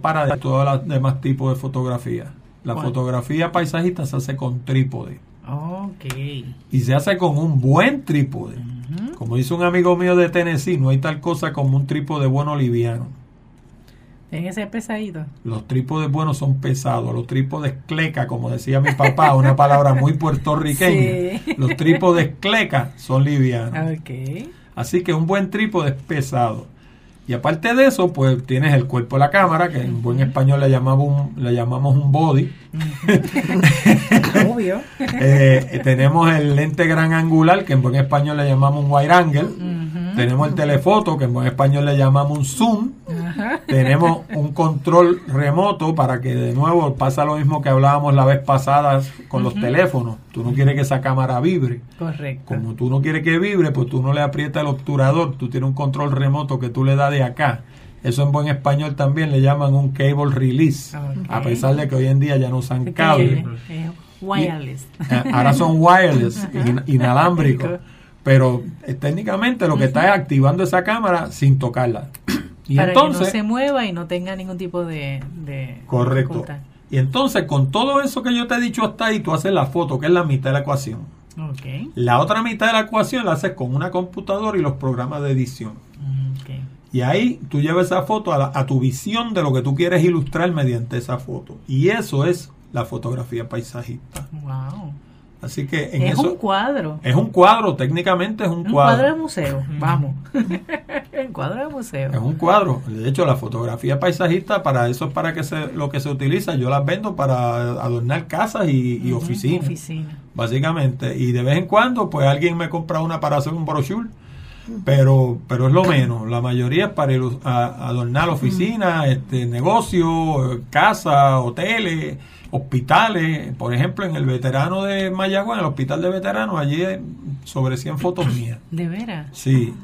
para de todos los demás tipos de fotografía. La fotografía paisajista se hace con trípode. Ok. Y se hace con un buen trípode. Como dice un amigo mío de Tennessee, no hay tal cosa como un trípode bueno liviano. Tiene que ser pesadito. Los trípodes buenos son pesados. Los trípodes cleca, como decía mi papá, una palabra muy puertorriqueña. Sí. Los trípodes cleca son livianos. Ok. Así que un buen trípode es pesado. Y aparte de eso, pues tienes el cuerpo de la cámara, que en buen español le llamamos un, le llamamos un body. Obvio. Eh, tenemos el lente gran angular, que en buen español le llamamos un wide angle. Tenemos el telefoto, que en buen español le llamamos un zoom. Tenemos un control remoto para que de nuevo pasa lo mismo que hablábamos la vez pasada con los teléfonos. Tú no quieres que esa cámara vibre. Correcto. Como tú no quieres que vibre, pues tú no le aprietas el obturador, tú tienes un control remoto que tú le das de acá. Eso en buen español también le llaman un cable release, a pesar de que hoy en día ya no usan cable. es wireless. Eh, Ahora son wireless, in- inalámbricos. Pero eh, técnicamente lo que está es activando esa cámara sin tocarla. Y para entonces, que no se mueva y no tenga ningún tipo de, de correcto. dificultad. Y entonces, con todo eso que yo te he dicho hasta ahí, tú haces la foto, que es la mitad de la ecuación. Ok. La otra mitad de la ecuación la haces con una computadora y los programas de edición. Y ahí tú llevas esa foto a, la- a tu visión de lo que tú quieres ilustrar mediante esa foto. Y eso es la fotografía paisajista. Wow. Así que en Es eso un cuadro. es un cuadro, técnicamente es un, Un cuadro de cuadro. museo. Vamos. un cuadro de museo. Es un cuadro. De hecho, la fotografía paisajista para eso es para que se, lo que se utiliza. Yo las vendo para adornar casas y, y oficinas, Oficina. básicamente. Y de vez en cuando, pues alguien me compra una para hacer un brochure. Pero, pero es lo menos. La mayoría es para adornar oficinas, este, negocios, casas, hoteles, hospitales. Por ejemplo, en el veterano de Mayagüez, en el hospital de veteranos, allí sobre 100 fotos mías. De veras. Sí.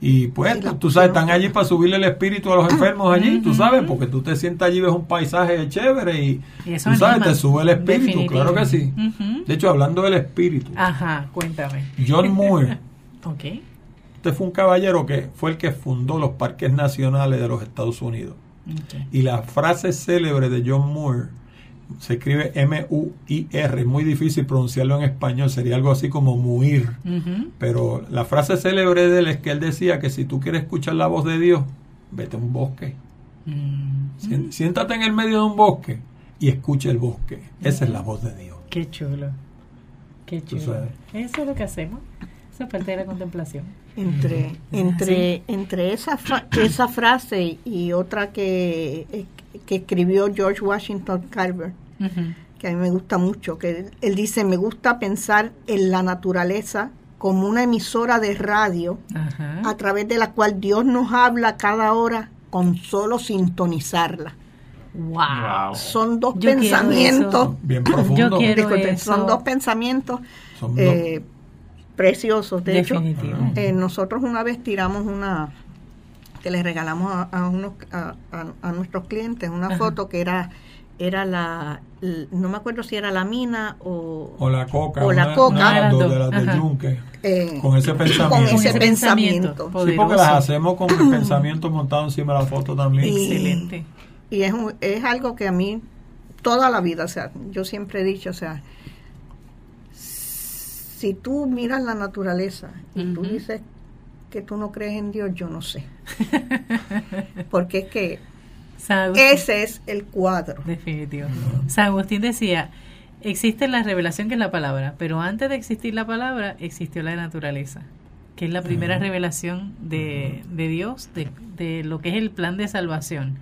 Y pues, tú, tú sabes, están allí para subirle el espíritu a los enfermos allí, tú sabes, porque tú te sientas allí, ves un paisaje chévere y, Y eso tú sabes, te sube el espíritu, Definitivo. claro que sí. De hecho, hablando del espíritu, Ajá, cuéntame. John Moore, Ok. este fue un caballero que fue el que fundó los parques nacionales de los Estados Unidos. ok. Y la frase célebre de John Moore se escribe M-U-I-R, es muy difícil pronunciarlo en español, sería algo así como muir. Pero la frase célebre de él es que él decía que si tú quieres escuchar la voz de Dios, vete a un bosque. Mm, Siéntate en el medio de un bosque y escucha el bosque. Esa es la voz de Dios. Qué chulo. Qué chulo. Eso es lo que hacemos. Esa es parte de la contemplación. Entre, entre, entre esa, fra- esa frase y otra que, que escribió George Washington Carver, que a mí me gusta mucho, que él, dice, me gusta pensar en la naturaleza como una emisora de radio a través de la cual Dios nos habla cada hora con solo sintonizarla. Wow. Son dos Yo pensamientos. Bien profundo. Yo quiero disculpen, eso. son dos pensamientos Son eh, preciosos. De hecho, Definitivo. eh, nosotros una vez tiramos una que les regalamos a, a unos a, a- a nuestros clientes una Ajá. foto que era era la no me acuerdo si era la mina o, o la coca. o la una- coca. una de las del yunque. eh, Con ese pensamiento. con Sí, ese pensamiento. pensamiento. porque las hacemos con el pensamiento montado encima de la foto también. Y- Excelente. y es, un- es algo que a mí toda la vida, o sea, yo siempre he dicho, o sea, si tú miras la naturaleza y tú Ujú. dices que tú no crees en Dios, yo no sé. Porque es que ese es el cuadro. Definitivo. San Agustín decía, existe la revelación que es la palabra, pero antes de existir la palabra existió la naturaleza, que es la primera revelación de, de Dios, de, de lo que es el plan de salvación.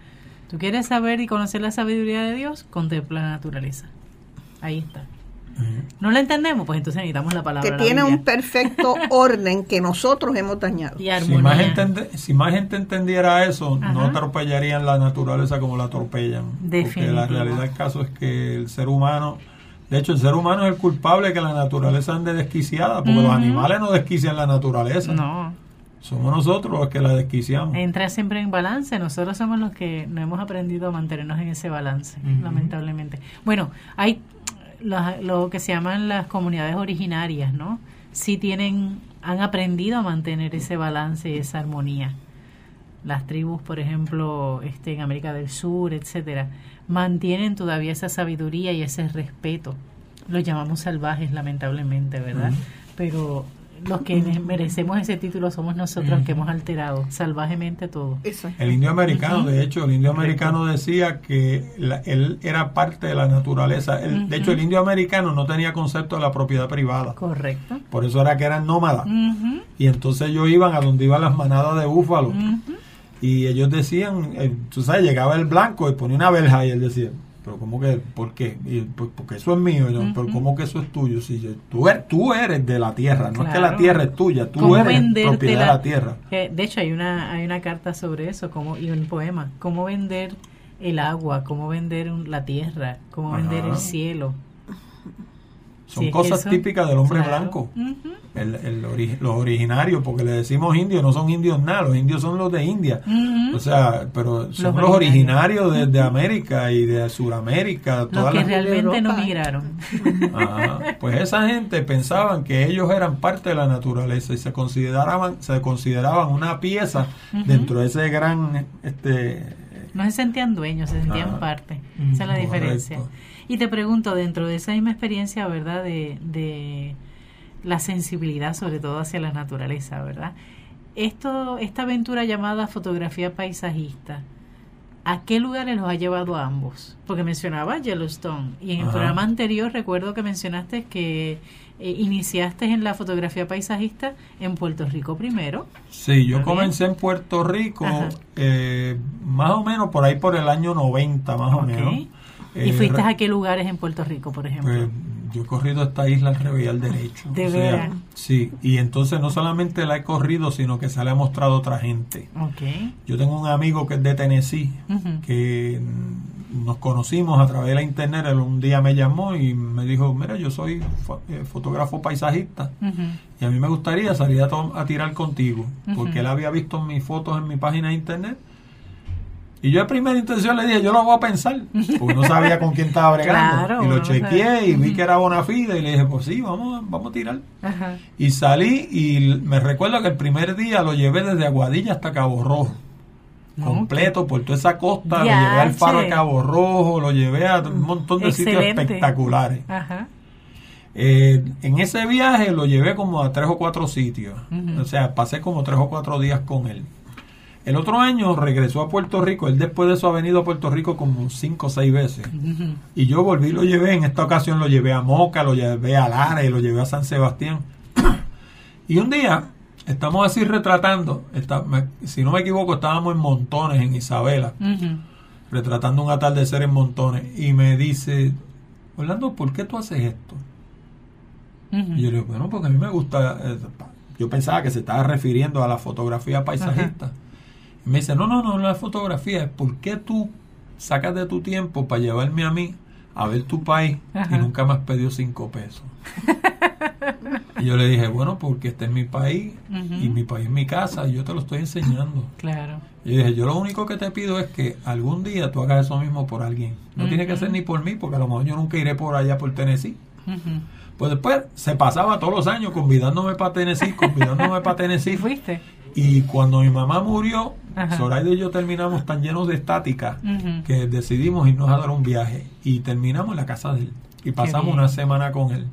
¿Tú quieres saber y conocer la sabiduría de Dios? Contempla la naturaleza. Ahí está. ¿No la entendemos? Pues entonces necesitamos la palabra. Que tiene un perfecto orden que nosotros hemos dañado. y Si más, gente, ente- si más gente entendiera eso, no atropellarían la naturaleza como la atropellan. Porque la realidad del caso es que el ser humano, de hecho, el ser humano es el culpable de que la naturaleza ande desquiciada, porque los animales no desquician la naturaleza. No, Somos nosotros los que la desquiciamos. entra siempre en balance. Nosotros somos los que no hemos aprendido a mantenernos en ese balance, lamentablemente. Bueno, hay las- lo que se llaman las comunidades originarias, ¿no? Sí tienen, han aprendido a mantener ese balance y esa armonía. las tribus, por ejemplo, este, en América del Sur, etcétera, mantienen todavía esa sabiduría y ese respeto. Los llamamos salvajes, lamentablemente, ¿verdad? Pero los que merecemos ese título somos nosotros que hemos alterado salvajemente todo. El indio americano, de hecho, el indio americano decía que él era parte de la naturaleza. De hecho, el indio americano no tenía concepto de la propiedad privada. Correcto. Por eso era que eran nómadas. Y entonces ellos iban a donde iban las manadas de búfalo. Y ellos decían, eh, tú sabes, llegaba el blanco y ponía una verja y él decía, pero ¿cómo que? ¿Por qué? Y, pues, porque eso es mío. Pero ¿cómo que eso es tuyo? Si tú, eres, tú eres de la tierra, no es que la tierra es tuya, tú eres propiedad de la tierra. de hecho, hay una, hay una carta sobre eso como y un poema. ¿Cómo vender el agua? ¿Cómo vender la tierra? ¿Cómo vender el cielo? Son cosas típicas del hombre blanco. el, el los originarios, porque le decimos indios, no son indios nada, los indios son los de India. O sea, pero son los, originarios de, América y de Sudamérica. Los que realmente no migraron. pues esa gente pensaban que ellos eran parte de la naturaleza y se consideraban, se consideraban una pieza dentro de ese gran... este No se sentían dueños, se sentían parte. Esa es la diferencia. Y te pregunto, dentro de esa misma experiencia, ¿verdad? De, de la sensibilidad, sobre todo hacia la naturaleza, ¿verdad? Esto, esta aventura llamada fotografía paisajista, ¿a qué lugares los ha llevado a ambos? Porque mencionaba Yellowstone y en el programa anterior recuerdo que mencionaste que eh, iniciaste en la fotografía paisajista en Puerto Rico primero. Sí, yo comencé en Puerto Rico eh, más o menos por ahí por el año 90, más o menos. ¿Y eh, fuiste a qué lugares en Puerto Rico, por ejemplo? Yo he corrido esta isla al revés al derecho. ¿De verdad? Sí, y entonces no solamente la he corrido, sino que se la ha mostrado otra gente. Okay. Yo tengo un amigo que es de Tennessee, que nos conocimos a través de la internet. Él un día me llamó y me dijo, mira, yo soy eh, fotógrafo paisajista y a mí me gustaría salir a, a tirar contigo, porque él había visto mis fotos en mi página de internet y yo a primera intención le dije, yo lo voy a pensar, porque no sabía con quién estaba bregando. y lo chequeé y vi que era bona fide y le dije, pues sí, vamos, vamos a tirar. Y salí y me recuerdo que el primer día lo llevé desde Aguadilla hasta Cabo Rojo. Completo por toda esa costa, lo llevé al faro de Cabo Rojo, lo llevé a un montón de sitios espectaculares. Eh, en ese viaje lo llevé como a tres o cuatro sitios. O sea, pasé como tres o cuatro días con él. El otro año regresó a Puerto Rico. Él después de eso ha venido a Puerto Rico como cinco o seis veces. Y yo volví y lo llevé. En esta ocasión lo llevé a Moca, lo llevé a Lara y lo llevé a San Sebastián. y un día estamos así retratando. si no me equivoco, estábamos en Montones, en Isabela. Retratando un atardecer en Montones. Y me dice, Orlando, ¿por qué tú haces esto? Y yo le digo, bueno, porque a mí me gusta. Eh, yo pensaba que se estaba refiriendo a la fotografía paisajista me dice, no, no, no, es fotografía, es por qué tú sacas de tu tiempo para llevarme a mí a ver tu país y nunca me has pedido cinco pesos. y yo le dije, bueno, porque este es mi país y mi país es mi casa y yo te lo estoy enseñando. Claro. Y dije, yo lo único que te pido es que algún día tú hagas eso mismo por alguien. No tiene que ser ni por mí, porque a lo mejor yo nunca iré por allá por Tennessee. Pues después se pasaba todos los años convidándome para Tennessee, convidándome para Tennessee. ¿Fuiste? Y cuando mi mamá murió, Zoraida y yo terminamos tan llenos de estática que decidimos irnos a dar un viaje y terminamos en la casa de él. Y pasamos una semana con él.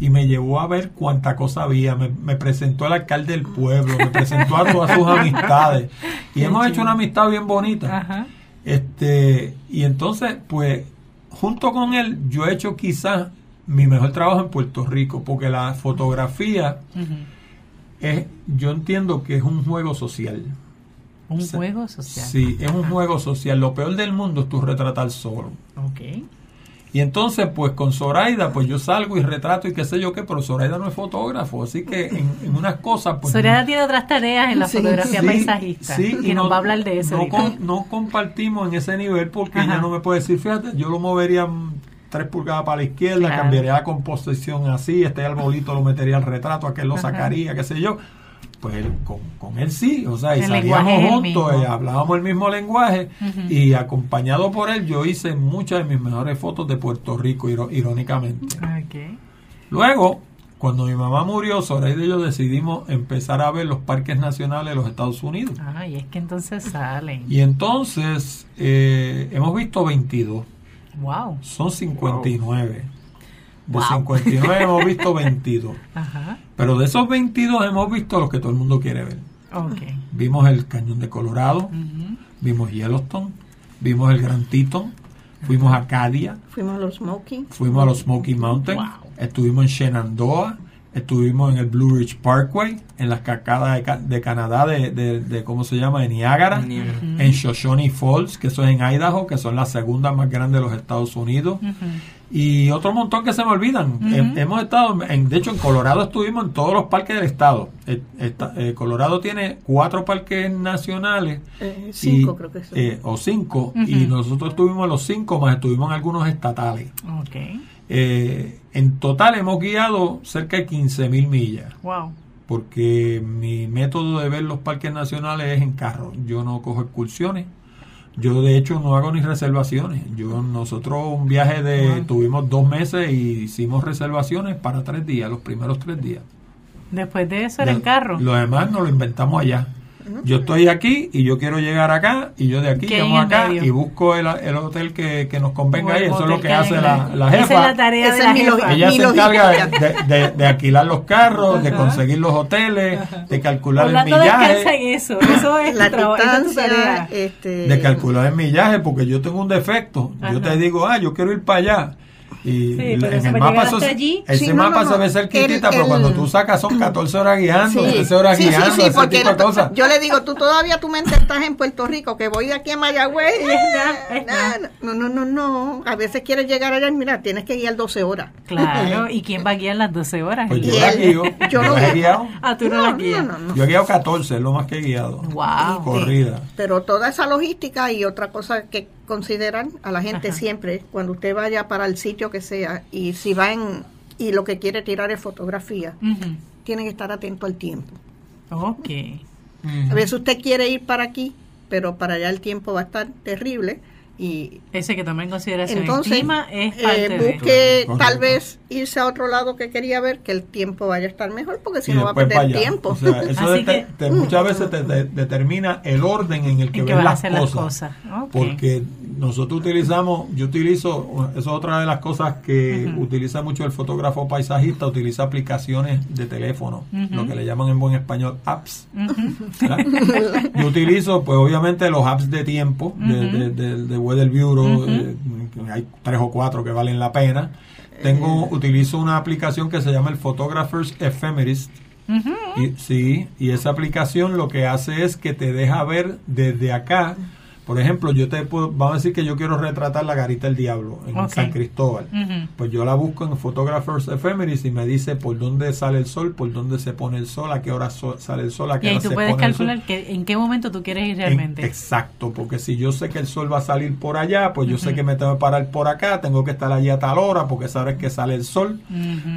Y me llevó a ver cuánta cosa había. Me, presentó al alcalde del pueblo, me presentó a todas sus amistades. Y hemos hecho una amistad bien bonita. Este, y entonces, pues, junto con él, yo he hecho quizás mi mejor trabajo en Puerto Rico, porque la fotografía es, yo entiendo que es un juego social. ¿Un juego social? Sí, es un juego social. Lo peor del mundo es tu retratar solo. Ok. Y entonces, pues con Zoraida, pues yo salgo y retrato y qué sé yo qué, pero Zoraida no es fotógrafo, así que en, unas cosas... Pues, Zoraida tiene otras tareas en la fotografía paisajista sí, y, nos va a hablar de eso. No, compartimos en ese nivel porque ella no me puede decir, fíjate, yo lo movería tres pulgadas para la izquierda, cambiaría la composición así, este arbolito lo metería al retrato, aquel lo sacaría, qué sé yo. Pues con, él sí, o sea, y salíamos juntos, y hablábamos el mismo lenguaje, y acompañado por él, yo hice muchas de mis mejores fotos de Puerto Rico, irónicamente. Luego, cuando mi mamá murió, Zoraida y yo decidimos empezar a ver los parques nacionales de los Estados Unidos. Ah, y es que entonces salen. Y entonces eh, hemos visto 22. Wow. Son 59. De Wow. 59 hemos visto 22. Ajá. Pero de esos 22 hemos visto los que todo el mundo quiere ver. Vimos el Cañón de Colorado, vimos Yellowstone, vimos el Grand Teton, fuimos a Acadia, Fuimos a los Smoking. fuimos a los Smoky Mountains, Wow. estuvimos en Shenandoah, estuvimos en el Blue Ridge Parkway, en las cascadas de, Ca- de Canadá, de, de- de- ¿cómo se llama? De Niágara, Niágara. en Shoshone Falls, que eso es en Idaho, que son las segundas más grandes de los Estados Unidos. Y otro montón que se me olvidan. He- hemos estado, en, de hecho, en Colorado estuvimos en todos los parques del estado. Eh, esta- eh, Colorado tiene cuatro parques nacionales. Eh, y- cinco creo que son. o cinco, y nosotros estuvimos en los cinco, más estuvimos en algunos estatales. Ok. Eh, en total hemos guiado cerca de 15 mil millas, Wow. porque mi método de ver los parques nacionales es en carro. Yo no cojo excursiones. Yo de hecho no hago ni reservaciones. Yo nosotros un viaje de tuvimos dos meses y hicimos reservaciones para tres días, los primeros tres días. Después de eso era en carro. Lo demás nos lo inventamos allá. Yo estoy aquí y yo quiero llegar acá y yo de aquí ¿Qué hay llamo acá medio? y busco el, el hotel que, que nos convenga. Eso es lo que hace la, la Esa es jefa. la tarea de la jefa. Ella Mi se encarga de, de- alquilar los carros, de conseguir los hoteles, de calcular el en millaje, eso. Eso es La distancia, tarea. este, de calcular el millaje, porque yo tengo un defecto. Yo te digo, ah, yo quiero ir para allá. Y Sí, en el mapa se- allí- ese Sí, no, mapa no, se ve no. cerquitita, El- pero el- cuando tú sacas son 14 horas guiando, 13 horas sí, sí, guiando, sí, ese porque tipo de la- cosas. yo le digo, tú todavía tu mente estás en Puerto Rico, que voy de aquí a Mayagüez. No, no, no, no. A veces quieres llegar allá y mira, tienes que guiar 12 horas. Claro, ¿y quién va a guiar las 12 horas? Pues El yo la guío, yo yo no- he guiado. Ah, tú no, las guías. no, no. Yo he guiado 14, es lo más que he guiado. Wow. Corrida. Pero toda esa logística y otra cosa que consideran a la gente Ajá. siempre, cuando usted vaya para el sitio que sea, y si va en, y lo que quiere tirar es fotografía, tiene que estar atento al tiempo. Ok. A veces usted quiere ir para aquí, pero para allá el tiempo va a estar terrible y Ese que toma en consideración entonces el clima es eh, parte busque tal vez irse a otro lado que quería ver que el tiempo vaya a estar mejor porque si y no va a perder tiempo. O sea, eso Así de- te- que- te- muchas veces te, te- determina el orden en el que En que ves vas a las hacer cosas. las cosas. Porque nosotros utilizamos, yo utilizo, eso es otra de las cosas que utiliza mucho el fotógrafo paisajista, utiliza aplicaciones de teléfono, lo que le llaman en buen español apps. ¿verdad? Yo utilizo, pues obviamente, los apps de tiempo de- de- de Weather Bureau, eh, hay tres o cuatro que valen la pena. Tengo, utilizo una aplicación que se llama el Photographer's Ephemerist. Y, sí, y esa aplicación lo que hace es que te deja ver desde acá. Por ejemplo, yo te puedo, vamos a decir que yo quiero retratar la garita del diablo en. San Cristóbal. Pues yo la busco en Photographers Ephemeris y me dice por dónde sale el sol, por dónde se pone el sol, a qué hora so- sale el sol, a qué Y ahí hora tú se puedes pone el sol. calcular que, en qué momento tú quieres ir En- realmente. exacto, porque si yo sé que el sol va a salir por allá, pues yo sé que me tengo que parar por acá, tengo que estar allí a tal hora, porque sabes que sale el sol.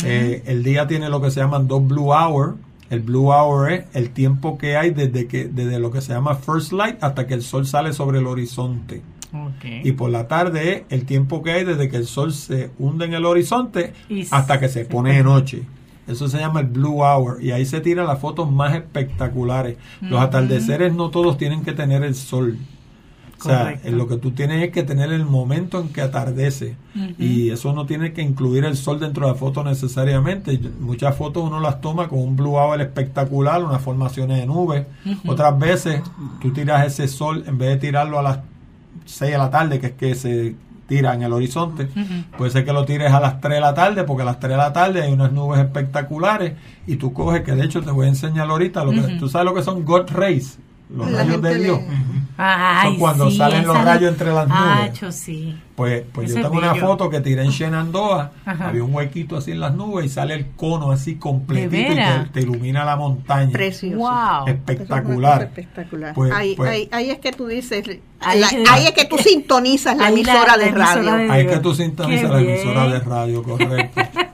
Eh, el día tiene lo que se llaman dos blue hour. El blue hour es el tiempo que hay desde que desde lo que se llama first light hasta que el sol sale sobre el horizonte. Ok. Y por la tarde es el tiempo que hay desde que el sol se hunde en el horizonte Y hasta que se pone de noche. Eso se llama el blue hour y ahí se tiran las fotos más espectaculares. Los atardeceres no todos tienen que tener el sol. O sea, lo que tú tienes es que tener el momento en que atardece. Y eso no tiene que incluir el sol dentro de la foto necesariamente. Muchas fotos uno las toma con un blue hour espectacular, unas formaciones de nubes. Otras veces tú tiras ese sol, en vez de tirarlo a las 6 de la tarde, que es que se tira en el horizonte, puede ser que lo tires a las 3 de la tarde, porque a las 3 de la tarde hay unas nubes espectaculares y tú coges, que de hecho te voy a enseñar ahorita, lo que, tú sabes lo que son God Rays, los La rayos de Dios. le- Ay, Son cuando sí, salen los rayos entre las nubes. Acho, sí. Pues, pues Eso yo es tengo una foto que tiré en Shenandoah, Ajá. había un huequito así en las nubes y sale el cono así completito y te, te ilumina la montaña. precioso. Wow. Espectacular. Espectacular. Pues- ahí, pues- ahí, ahí es que tú dices, Ahí la- es ahí es que tú sintonizas la emisora de radio. Ahí es que tú sintonizas Qué la emisora bien. de radio, correcto.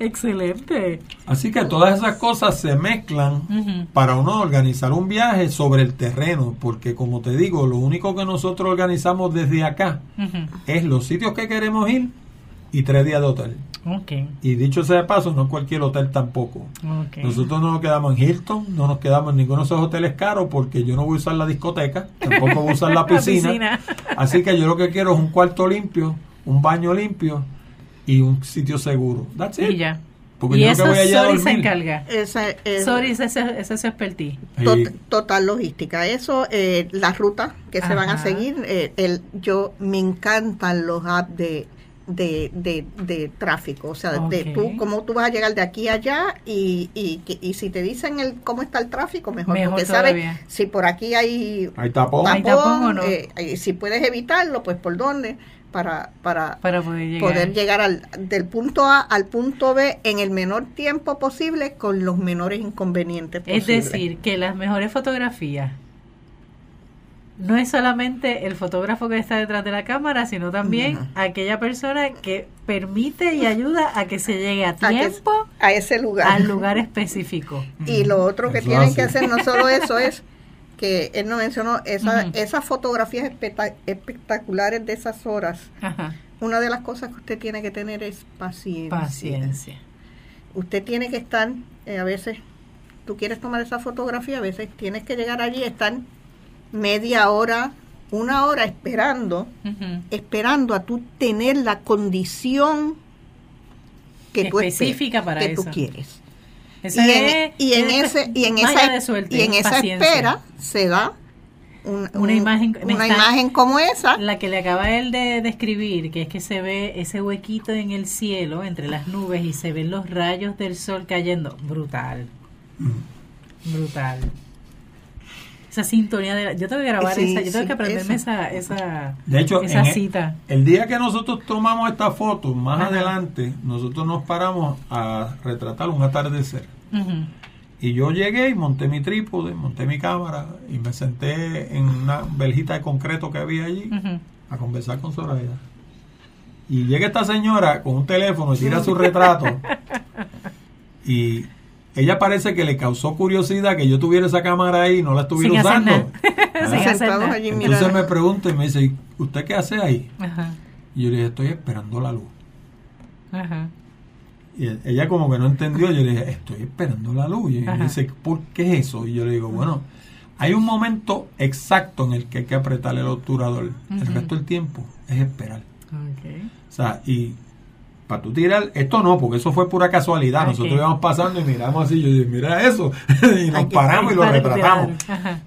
Excelente. Así que todas esas cosas se mezclan para uno organizar un viaje sobre el terreno, porque como te digo, lo único que nosotros organizamos desde acá es los sitios que queremos ir y tres días de hotel. Okay. Y dicho sea de paso, no cualquier hotel tampoco. Okay. Nosotros no nos quedamos en Hilton, no nos quedamos en ninguno de esos hoteles caros porque yo no voy a usar la discoteca, tampoco voy a usar la piscina. piscina. Así que yo lo que quiero es un cuarto limpio, un baño limpio y un sitio seguro. That's it. Y ya. Porque y yo lo eso que voy allá a Sori se encarga. Esa es Sori, es su expertise. tot- total logística. Eso, eh, las rutas que se van a seguir, eh, el, yo me encantan los apps de, de, de, de tráfico. O sea, de tú, cómo tú vas a llegar de aquí a allá y, y, si te dicen el cómo está el tráfico, mejor. Mejor porque sabes si por aquí hay tapón. Hay tapón, tapón o no. eh, si puedes evitarlo, pues por dónde, para, para, Para poder llegar. poder llegar al, del punto A al punto B en el menor tiempo posible con los menores inconvenientes Es posibles. decir, que las mejores fotografías no es solamente el fotógrafo que está detrás de la cámara, sino también aquella persona que permite y ayuda a que se llegue a tiempo a ese lugar. al lugar específico. Y lo otro que Eso tienen que hacer no solo eso es que él nos mencionó esa, esas fotografías especta- espectaculares de esas horas. Ajá. Una de las cosas que usted tiene que tener es paciencia. Paciencia. Usted tiene que estar, eh, a veces, tú quieres tomar esa fotografía, a veces tienes que llegar allí, estar media hora, una hora esperando, esperando a tú tener la condición que tú espe- Específica para que eso. tú quieres. Y, es- en, y en es ese y en esa de suerte, y en esa espera se da un- Una un- imagen- una está- imagen como esa La que le acaba él de describir, que es que se ve ese huequito en el cielo entre las nubes y se ven los rayos del sol cayendo. Brutal. Brutal. Esa sintonía de la- Yo tengo que grabar Sí, esa, yo tengo sí, que aprenderme esa, esa, De hecho, esa e- cita. El día que nosotros tomamos esta foto, más Ajá. adelante, nosotros nos paramos a retratar un atardecer. Y yo llegué y monté mi trípode, monté mi cámara y me senté en una veljita de concreto que había allí a conversar con Soraya. Y llega esta señora con un teléfono y tira su retrato. Y ella parece que le causó curiosidad que yo tuviera esa cámara ahí y no la estuviera Sin hacer usando. nada. Sin hacer sentados nada. allí Entonces me pregunta y me dice, "¿Y ¿usted qué hace ahí? Ajá. Y yo le dije, estoy esperando la luz. Ajá. Y ella como que no entendió, yo le dije, estoy esperando la luz. Y ella Ajá. dice, ¿por qué es eso? Y yo le digo, bueno, hay un momento exacto en el que hay que apretar el obturador. El Ujú. resto del tiempo es esperar. Ok. O sea, y para tú tirar, esto no, porque eso fue pura casualidad. Nosotros íbamos pasando y miramos así, yo dije, mira eso, y nos paramos y lo retratamos.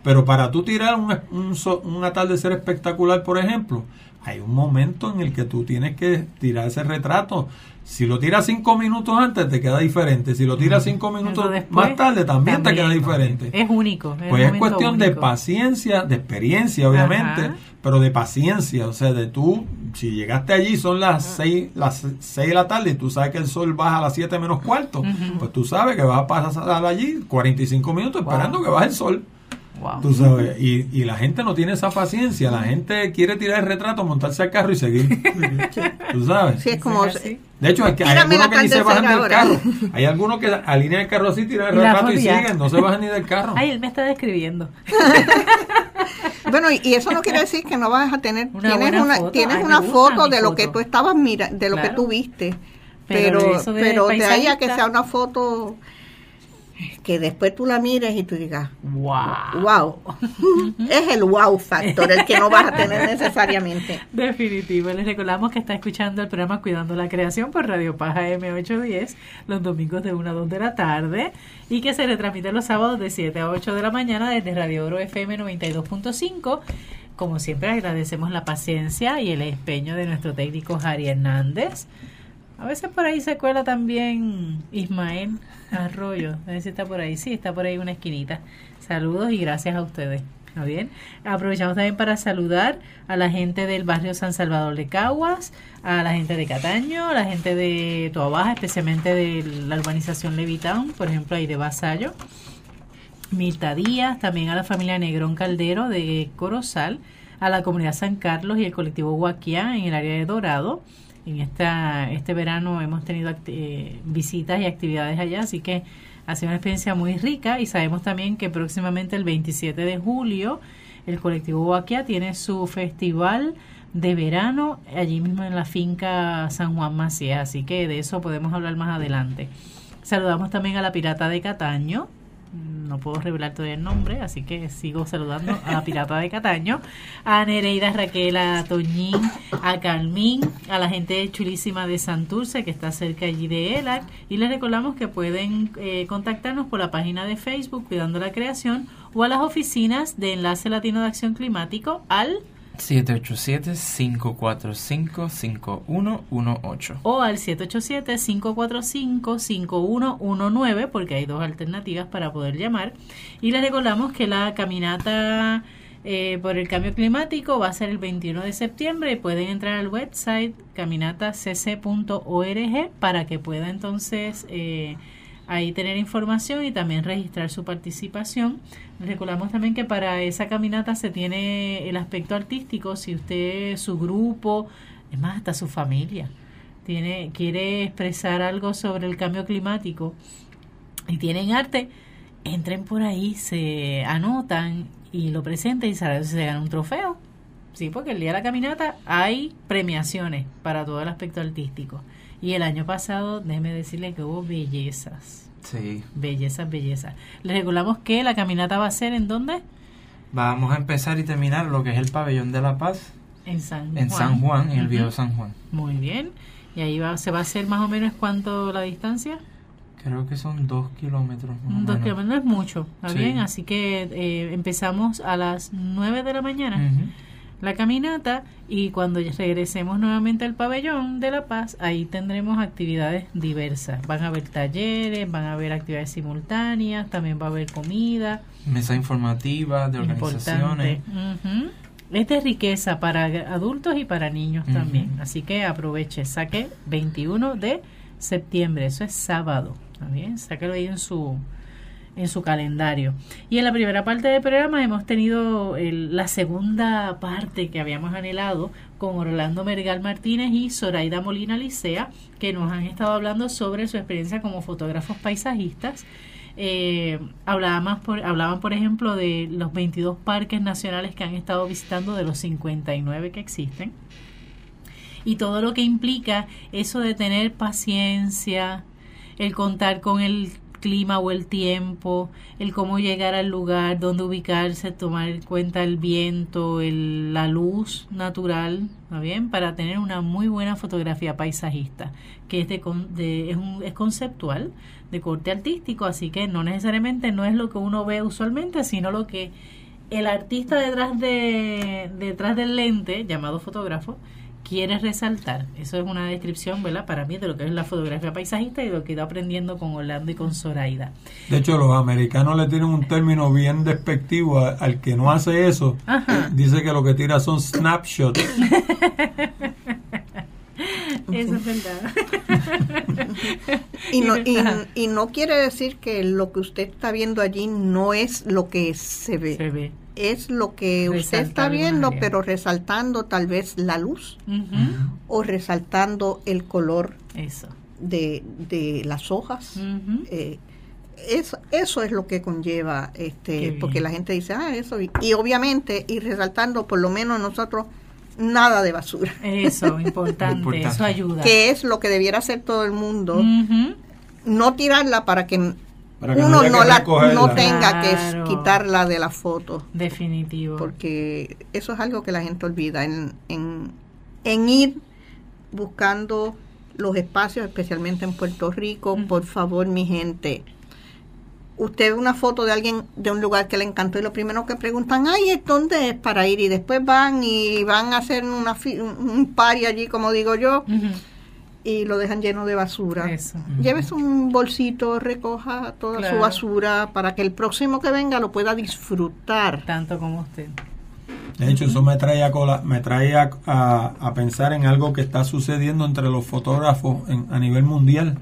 Pero para tú tirar un, un, so- un atardecer espectacular, por ejemplo, hay un momento en el que tú tienes que tirar ese retrato. Si lo tiras cinco minutos antes, te queda diferente. Si lo tiras cinco minutos después, más tarde, también, te queda diferente. Es único. Es Pues es cuestión de paciencia, de experiencia, obviamente, Ajá. pero de paciencia. O sea, de tú, si llegaste allí, son las seis, las seis de la tarde y tú sabes que el sol baja a las siete menos cuarto, pues tú sabes que vas a pasar allí 45 minutos Wow. esperando que baje el sol. Wow. Tú sabes, y, y la gente no tiene esa paciencia. La gente quiere tirar el retrato, montarse al carro y seguir. Tú sabes. sí es como. De hecho, hay, que- hay algunos que ni se bajan del carro. Hay algunos que alinean el carro así, tiran el retrato y siguen, no se bajan ni del carro. Ay, él me está describiendo. bueno y, eso no quiere decir que no vas a tener Una tienes una foto. tienes Ay, una foto de lo que tú estabas mira de lo que tú viste Pero pero de pero de ahí a que sea una foto que después tú la mires y tú digas Wow. wow es el wow factor el que no vas a tener necesariamente Definitivo. Les recordamos que está escuchando el programa Cuidando la Creación por Radio Paja M810 los domingos de 1 a 2 de la tarde y que se retransmite los sábados de 7 a 8 de la mañana desde Radio Oro FM 92.5. Como siempre agradecemos la paciencia y el empeño de nuestro técnico Jari Hernández. A veces por ahí se cuela también Ismael Arroyo. A ver si está por ahí. Sí, está por ahí una esquinita. Saludos y gracias a ustedes. ¿Está bien? Aprovechamos también para saludar a la gente del barrio San Salvador de Caguas, a la gente de Cataño, a la gente de Toabaja, especialmente de la urbanización Levitown, por ejemplo, ahí de Vasallo. Mirta Díaz, también a la familia Negrón Caldero de Corozal, a la comunidad San Carlos y el colectivo Huaquiá en el área de Dorado. En esta, este verano hemos tenido eh, visitas y actividades allá, así que ha sido una experiencia muy rica y sabemos también que próximamente el 27 de julio el colectivo Huaquia tiene su festival de verano allí mismo en la finca San Juan Macías, así que de eso podemos hablar más adelante. Saludamos también a la Pirata de Cataño, no puedo revelar todavía el nombre, así que sigo saludando a la pirata de Cataño, a Nereida Raquel, a Toñín, a Carmín, a la gente chulísima de Santurce que está cerca allí de ELAC y les recordamos que pueden eh, contactarnos por la página de Facebook Cuidando la Creación o a las oficinas de Enlace Latino de Acción Climático al 787-545-5118. O al 787-545-5119, porque hay dos alternativas para poder llamar. Y les recordamos que la caminata eh, por el cambio climático va a ser el 21 de septiembre y pueden entrar al website caminatacc.org para que pueda entonces... Eh, ahí tener información y también registrar su participación. Recordamos también que para esa caminata se tiene el aspecto artístico, si usted, su grupo, es más, hasta su familia, tiene, quiere expresar algo sobre el cambio climático y tienen arte, entren por ahí, se anotan y lo presenten y se, se ganan un trofeo. Sí, porque el día de la caminata hay premiaciones para todo el aspecto artístico. Y el año pasado, déjeme decirle que hubo bellezas. Sí. Bellezas, bellezas. Les recordamos que la caminata va a ser en dónde? Vamos a empezar y terminar lo que es el pabellón de la paz. En San Juan. En San Juan, en el viejo San Juan. Muy bien. Y ahí va, se va a hacer más o menos cuánto la distancia. Creo que son dos kilómetros. Más dos kilómetros no es mucho, ¿está bien? Así que eh, empezamos a las nueve de la mañana la caminata y cuando regresemos nuevamente al pabellón de La Paz, ahí tendremos actividades diversas. Van a haber talleres, van a haber actividades simultáneas, también va a haber comida. Mesa informativa de organizaciones. Es de riqueza para adultos y para niños también. Así que aproveche, saque 21 de septiembre, eso es sábado. ¿Está Sáquelo ahí en su en su calendario. Y en la primera parte del programa hemos tenido la segunda parte que habíamos anhelado con Orlando Mergal Martínez y Zoraida Molina Licea, que nos han estado hablando sobre su experiencia como fotógrafos paisajistas. Eh, hablaban, por, hablaban, por ejemplo, de los 22 parques nacionales que han estado visitando de los 59 que existen. Y todo lo que implica eso de tener paciencia, el contar con el clima o el tiempo, el cómo llegar al lugar, dónde ubicarse, tomar en cuenta el viento, el, la luz natural, ¿está bien? Para tener una muy buena fotografía paisajista, que es, de, es, un, es conceptual, de corte artístico, así que no necesariamente no es lo que uno ve usualmente, sino lo que el artista detrás de detrás del lente, llamado fotógrafo, quieres resaltar. Eso es una descripción, ¿verdad? Para mí de lo que es la fotografía paisajista y de lo que he ido aprendiendo con Orlando y con Zoraida. De hecho, los americanos le tienen un término bien despectivo al que no hace eso. Dice que lo que tira son snapshots. Eso es verdad. y, no, y, no quiere decir que lo que usted está viendo allí no es lo que se ve. Se ve es lo que usted está viendo, pero resaltando tal vez la luz o resaltando el color eso. De, de las hojas. Eh, eso, eso es lo que conlleva, este, porque la gente dice, ah, eso, y, obviamente, y resaltando por lo menos nosotros, nada de basura. Eso, importante, eso ayuda. Que es lo que debiera hacer todo el mundo. No tirarla para que uno no, la, no tenga que quitarla de la foto. Definitivo. Porque eso es algo que la gente olvida, en, en, en ir buscando los espacios, especialmente en Puerto Rico. Por favor, mi gente, usted ve una foto de alguien de un lugar que le encantó y lo primero que preguntan, ay, ¿dónde es para ir? Y después van y van a hacer una, un party allí, como digo yo y lo dejan lleno de basura. Eso. Llévese un bolsito, recoja toda su basura para que el próximo que venga lo pueda disfrutar. Tanto como usted. De hecho, eso me trae, a, me trae a, pensar en algo que está sucediendo entre los fotógrafos a nivel mundial.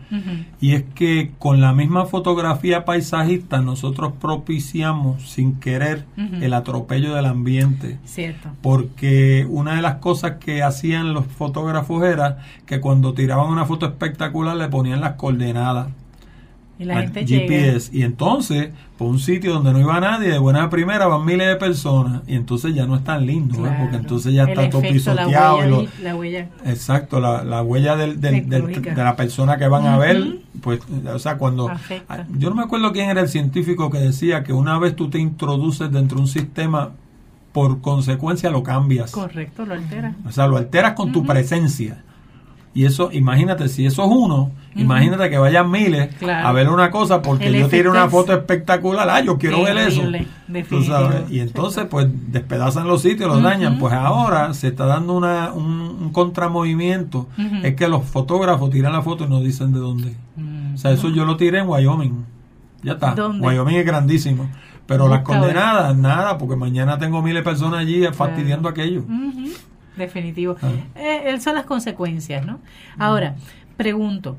Y es que con la misma fotografía paisajista nosotros propiciamos sin querer el atropello del ambiente. Cierto. Porque una de las cosas que hacían los fotógrafos era que cuando tiraban una foto espectacular le ponían las coordenadas Y la a gente GPS. Y entonces, por un sitio donde no iba nadie, de buena a primera van miles de personas. Y entonces ya no es tan lindo. Claro. porque entonces ya El está todo efecto, la pisoteado. huella y lo- di- la huella. Exacto, la, la huella del, del- de la persona que van a ver, pues, o sea, cuando... Afecta. Yo no me acuerdo quién era el científico que decía que una vez tú te introduces dentro de un sistema, por consecuencia lo cambias. Correcto, lo altera. O sea, lo alteras con tu presencia. Y eso, imagínate, si eso es uno, imagínate que vayan miles Claro. a ver una cosa porque El yo tiré una foto espectacular, ah, yo quiero ver eso. Tú sabes, y entonces pues despedazan los sitios, los dañan. Pues ahora se está dando una, un, un contramovimiento. Es que los fotógrafos tiran la foto y no dicen de dónde. O sea, eso yo lo tiré en Wyoming. Ya está. ¿Dónde? Wyoming es grandísimo. Pero las condenadas, nada, porque mañana tengo miles de personas allí fastidiando aquello. Definitivo. Ah. Eh, son las consecuencias, ¿no? Ahora, pregunto.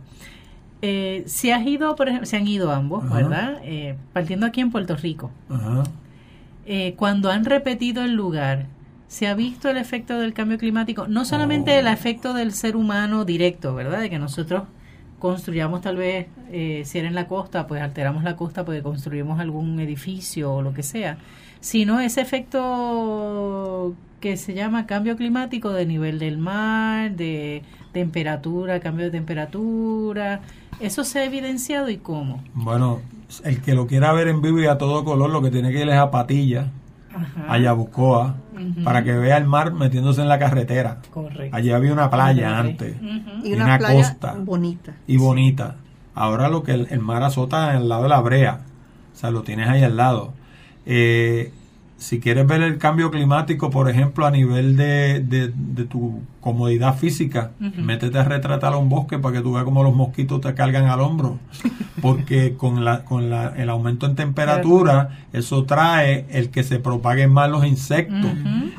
eh, si has ido, por ejemplo, se han ido ambos, Ajá. ¿verdad? Eh, partiendo aquí en Puerto Rico. Ajá. eh, cuando han repetido el lugar, ¿se ha visto el efecto del cambio climático? No solamente Oh. el efecto del ser humano directo, ¿verdad? De que nosotros construyamos tal vez, eh, si era en la costa, pues alteramos la costa porque construimos algún edificio o lo que sea, sino ese efecto que se llama cambio climático de nivel del mar, de temperatura, cambio de temperatura. ¿Eso se ha evidenciado y cómo? Bueno, el que lo quiera ver en vivo y a todo color, lo que tiene que ir es a Patilla, Ajá. a Yabucoa, para que vea el mar metiéndose en la carretera. Correcto. Allí había una playa antes. Y Y una, una playa costa. bonita. y bonita. Ahora lo que el, el mar azota al lado de la brea, o sea, lo tienes ahí al lado. Eh, si quieres ver el cambio climático, por ejemplo, a nivel de, de- de tu comodidad física, métete a retratar a un bosque para que tú veas cómo los mosquitos te cargan al hombro. Porque con, la, con la, el aumento en temperatura, eso trae el que se propaguen más los insectos.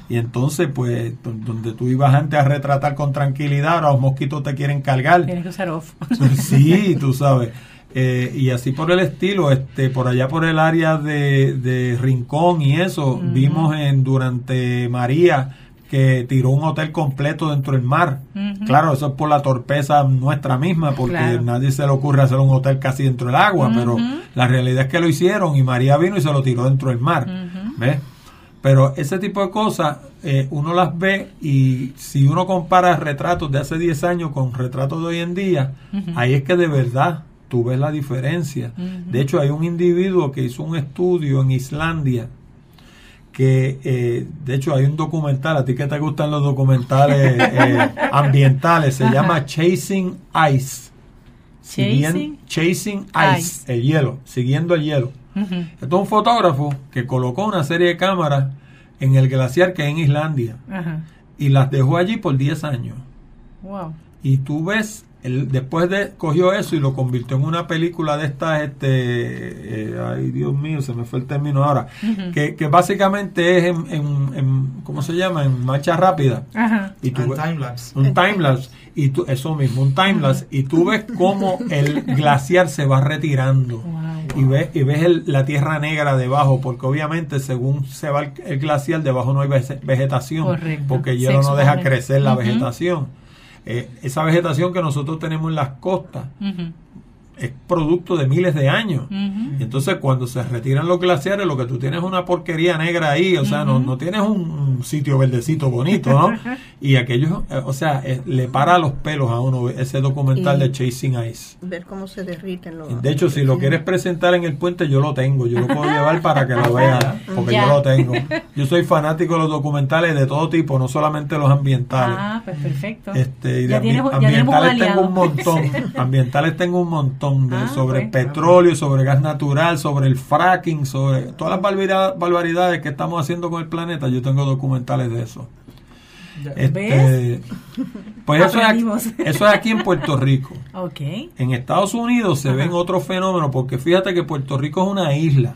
Y entonces, pues, donde tú ibas antes a retratar con tranquilidad, ahora los mosquitos te quieren cargar. Tienes que usar off. Sí, tú sabes. Eh, y así por el estilo, este, por allá por el área de, de Rincón y eso, vimos en durante María que tiró un hotel completo dentro del mar. Claro, eso es por la torpeza nuestra misma, porque Claro. nadie se le ocurre hacer un hotel casi dentro del agua, pero la realidad es que lo hicieron y María vino y se lo tiró dentro del mar. ¿Ves? Pero ese tipo de cosas eh, uno las ve y si uno compara retratos de hace 10 años con retratos de hoy en día, ahí es que de verdad tú ves la diferencia. De hecho, hay un individuo que hizo un estudio en Islandia que, eh, de hecho, hay un documental, a ti que te gustan los documentales eh, ambientales, se Ajá. llama Chasing Ice. Chasing Chasing Ice, Ice. el hielo, siguiendo el hielo. Esto es un fotógrafo que colocó una serie de cámaras en el glaciar que hay en Islandia y las dejó allí por 10 años. Wow. Y tú ves, él, después de cogió eso y lo convirtió en una película de estas, este, eh, ay Dios mío, se me fue el término ahora, que, que básicamente es en, en, en- ¿cómo se llama? En marcha rápida. Y tú Un timelapse. un timelapse y tú eso mismo un timelapse y tú ves cómo el glaciar se va retirando Wow. y ves y ves el- la tierra negra debajo porque obviamente según se va el, el glaciar debajo no hay vege- vegetación Correcto. porque el hielo no deja crecer la vegetación Eh, esa vegetación que nosotros tenemos en las costas. Es producto de miles de años y entonces cuando se retiran los glaciares, lo que tú tienes es una porquería negra ahí, o sea, no, no tienes un, un sitio verdecito bonito, ¿no? y aquello, eh, o sea, eh, le para los pelos a uno ese documental Y- de Chasing Ice. Ver cómo se derriten los... De hecho, si lo quieres presentar en el puente, yo lo tengo, yo lo puedo llevar para que lo vean, porque Ya. yo lo tengo. Yo soy fanático de los documentales de todo tipo, no solamente los ambientales. Ah, pues perfecto. Este, y de ya, ambi- tienes, ya tenemos un ambientales tengo un montón. Ambientales tengo un montón de, Ah, sobre pues. petróleo, sobre gas natural, sobre el fracking, sobre todas las barbaridad- barbaridades que estamos haciendo con el planeta. Yo tengo documentales de eso. Este, pues eso es, aquí, eso es aquí en Puerto Rico. Ok. En Estados Unidos se Ajá. ven otros fenómenos porque fíjate que Puerto Rico es una isla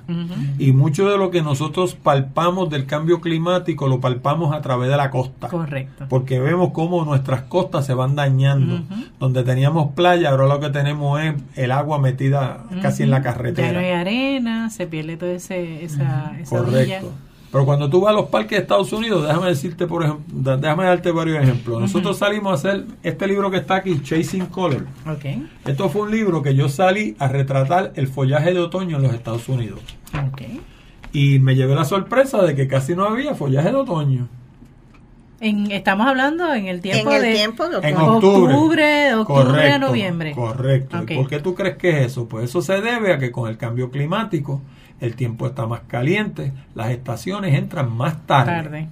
y mucho de lo que nosotros palpamos del cambio climático lo palpamos a través de la costa Correcto. porque vemos cómo nuestras costas se van dañando. Donde teníamos playa, ahora lo que tenemos es el agua metida casi en la Ujú. Ya no hay carretera. arena, se pierde toda ese, esa, esa orilla. Pero cuando tú vas a los parques de Estados Unidos, déjame decirte, por ejemplo, déjame darte varios ejemplos. Nosotros salimos a hacer este libro que está aquí, Chasing Color. Ok. Esto fue un libro que yo salí a retratar el follaje de otoño en los Estados Unidos. Ok. Y me llevé la sorpresa de que casi no había follaje de otoño. En, estamos hablando en el tiempo en el de tiempo de En otoño. octubre. octubre, de octubre a noviembre. Correcto. ¿Y ¿Por qué tú crees que es eso? Pues eso se debe a que con el cambio climático el tiempo está más caliente, las estaciones entran más tarde. Tarde.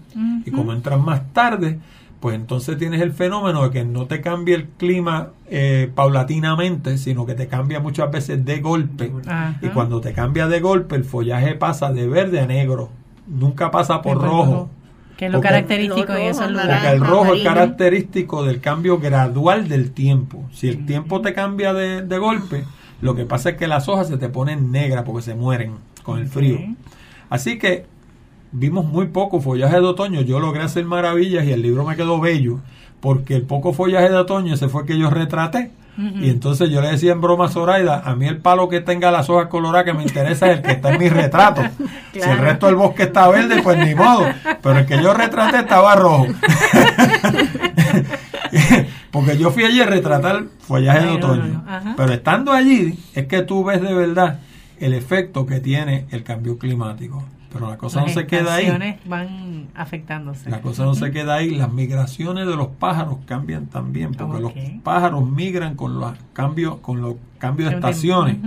Y como entran más tarde, pues entonces tienes el fenómeno de que no te cambia el clima eh, paulatinamente, sino que te cambia muchas veces de golpe. Ajá. Y cuando te cambia de golpe, el follaje pasa de verde a negro. Nunca pasa por rojo. Que es lo Porque- característico en esos lugares. Porque el rojo es característico del cambio gradual del tiempo. Si el tiempo te cambia de, de golpe, lo que pasa es que las hojas se te ponen negras porque se mueren con el frío. Así que vimos muy poco follaje de otoño. Yo logré hacer maravillas y el libro me quedó bello porque el poco follaje de otoño ese fue el que yo retraté. Y entonces yo le decía en broma a Zoraida, a mí el palo que tenga las hojas coloradas que me interesa es el que está en mi retrato. Si el resto del bosque está verde, pues ni modo. Pero el que yo retraté estaba rojo. Porque yo fui allí a retratar follaje de otoño. Pero estando allí es que tú ves de verdad el efecto que tiene el cambio climático. Pero la cosa Las no se queda ahí. estaciones van afectándose. La cosa no se queda ahí. Las migraciones de los pájaros cambian también, porque los pájaros migran con los cambios, con los cambios de estaciones.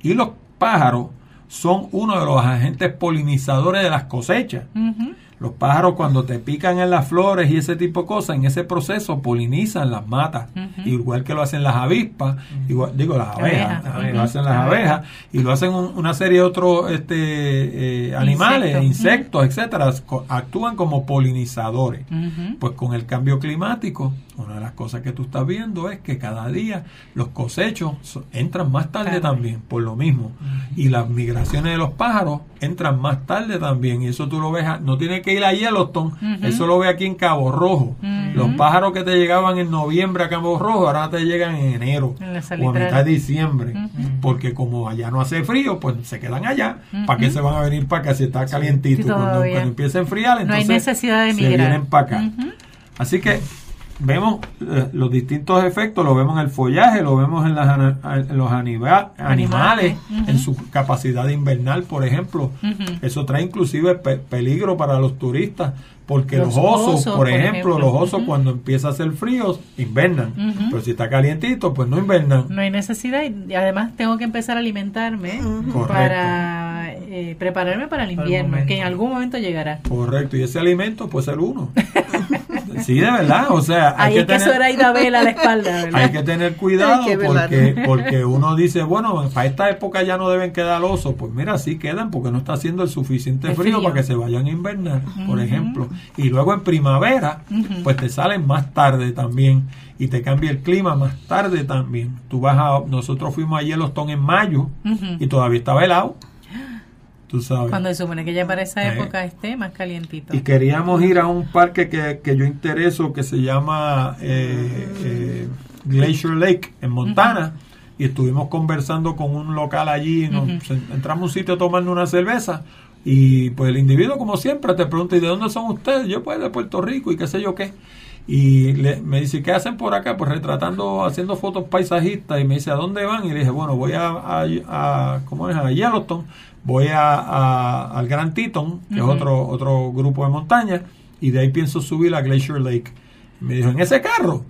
Y los pájaros son uno de los agentes polinizadores de las cosechas. Ujú. Los pájaros cuando te pican en las flores y ese tipo de cosas, en ese proceso polinizan las matas, igual que lo hacen las avispas, igual, digo las abejas, lo hacen las abejas y lo hacen un- una serie de otros este, eh, animales, Insectos, insectos, etcétera, actúan como polinizadores. Pues con el cambio climático, una de las cosas que tú estás viendo es que cada día los cosechos entran más tarde también, por lo mismo. Y las migraciones de los pájaros entran más tarde también. Y eso tú lo ves, a- no tiene que ir a Yellowstone, eso lo ve aquí en Cabo Rojo. Los pájaros que te llegaban en noviembre a Cabo Rojo, ahora te llegan en enero En o a mitad de diciembre. Porque como allá no hace frío, pues se quedan allá. ¿Para qué se van a venir para acá si está calientito? Sí, cuando, todavía. cuando empieza a enfriar, No hay entonces necesidad de se vienen para acá. Así que vemos eh, los distintos efectos, lo vemos en el follaje, lo vemos en, las en los anima- animales, en su capacidad invernal, por ejemplo. Eso trae inclusive pe- peligro para los turistas, porque los, Los osos, osos, por por ejemplo, los osos cuando empieza a hacer frío, invernan. Pero si está calientito, pues no invernan. No hay necesidad y además tengo que empezar a alimentarme para eh, prepararme para el Para el invierno, que en algún momento llegará. Correcto, y ese alimento puede ser uno. sí, de verdad, o sea, hay Ahí que es que tener... Vela a la espalda, ¿verdad? Hay que tener cuidado que porque, porque uno dice, bueno, para esta época ya no deben quedar osos. Pues mira, sí quedan porque no está haciendo el suficiente El frío, frío. para que se vayan a invernar, por ejemplo. Y luego en primavera, pues te salen más tarde también y te cambia el clima más tarde también. Tú vas a, nosotros fuimos a Yellowstone en mayo y todavía estaba helado. Tú sabes. Cuando se supone que ya para esa Eh. época esté más calientito. Y queríamos ir a un parque que, que yo intereso que se llama eh, eh, Glacier Lake en Montana. Y estuvimos conversando con un local allí. nos- entramos a un sitio tomando una cerveza. Y pues el individuo, como siempre, te pregunta: ¿y de dónde son ustedes? Yo, pues de Puerto Rico y qué sé yo qué. Y le- me dice: ¿qué hacen por acá? Pues retratando, haciendo fotos paisajistas. Y me dice: ¿a dónde van? Y le dije: Bueno, voy a, a, a- ¿cómo es? A Yellowstone. Voy a, a- al Grand Teton, que es otro, otro grupo de montaña. Y de ahí pienso subir a Glacier Lake. Y me dijo: ¿en ese carro?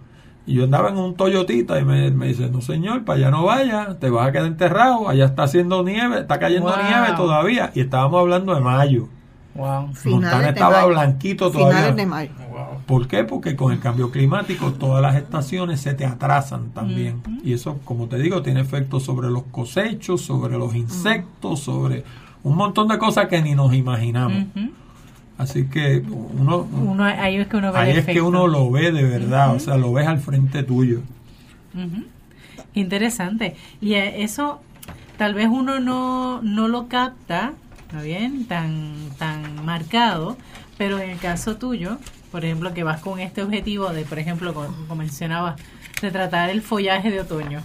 Y yo andaba en un Toyotita y me, me dice, no señor, para allá no vaya, te vas a quedar enterrado, allá está haciendo nieve, está cayendo Wow. nieve todavía. Y estábamos hablando de mayo. Wow. Montana estaba mayo. blanquito todavía. Finales de mayo. ¿Por qué? Porque con el cambio climático todas las estaciones se te atrasan también. Y eso, como te digo, tiene efectos sobre los cosechos, sobre los insectos, sobre un montón de cosas que ni nos imaginamos. Así que uno, Uno, ahí es que uno ve el ahí es que uno lo ve de verdad, o sea, lo ves al frente tuyo. Interesante. Y eh, eso tal vez uno no, no lo capta, ¿está bien? Tan, tan marcado, pero en el caso tuyo, por ejemplo, que vas con este objetivo de, por ejemplo, como, como mencionabas, retratar el follaje de otoño.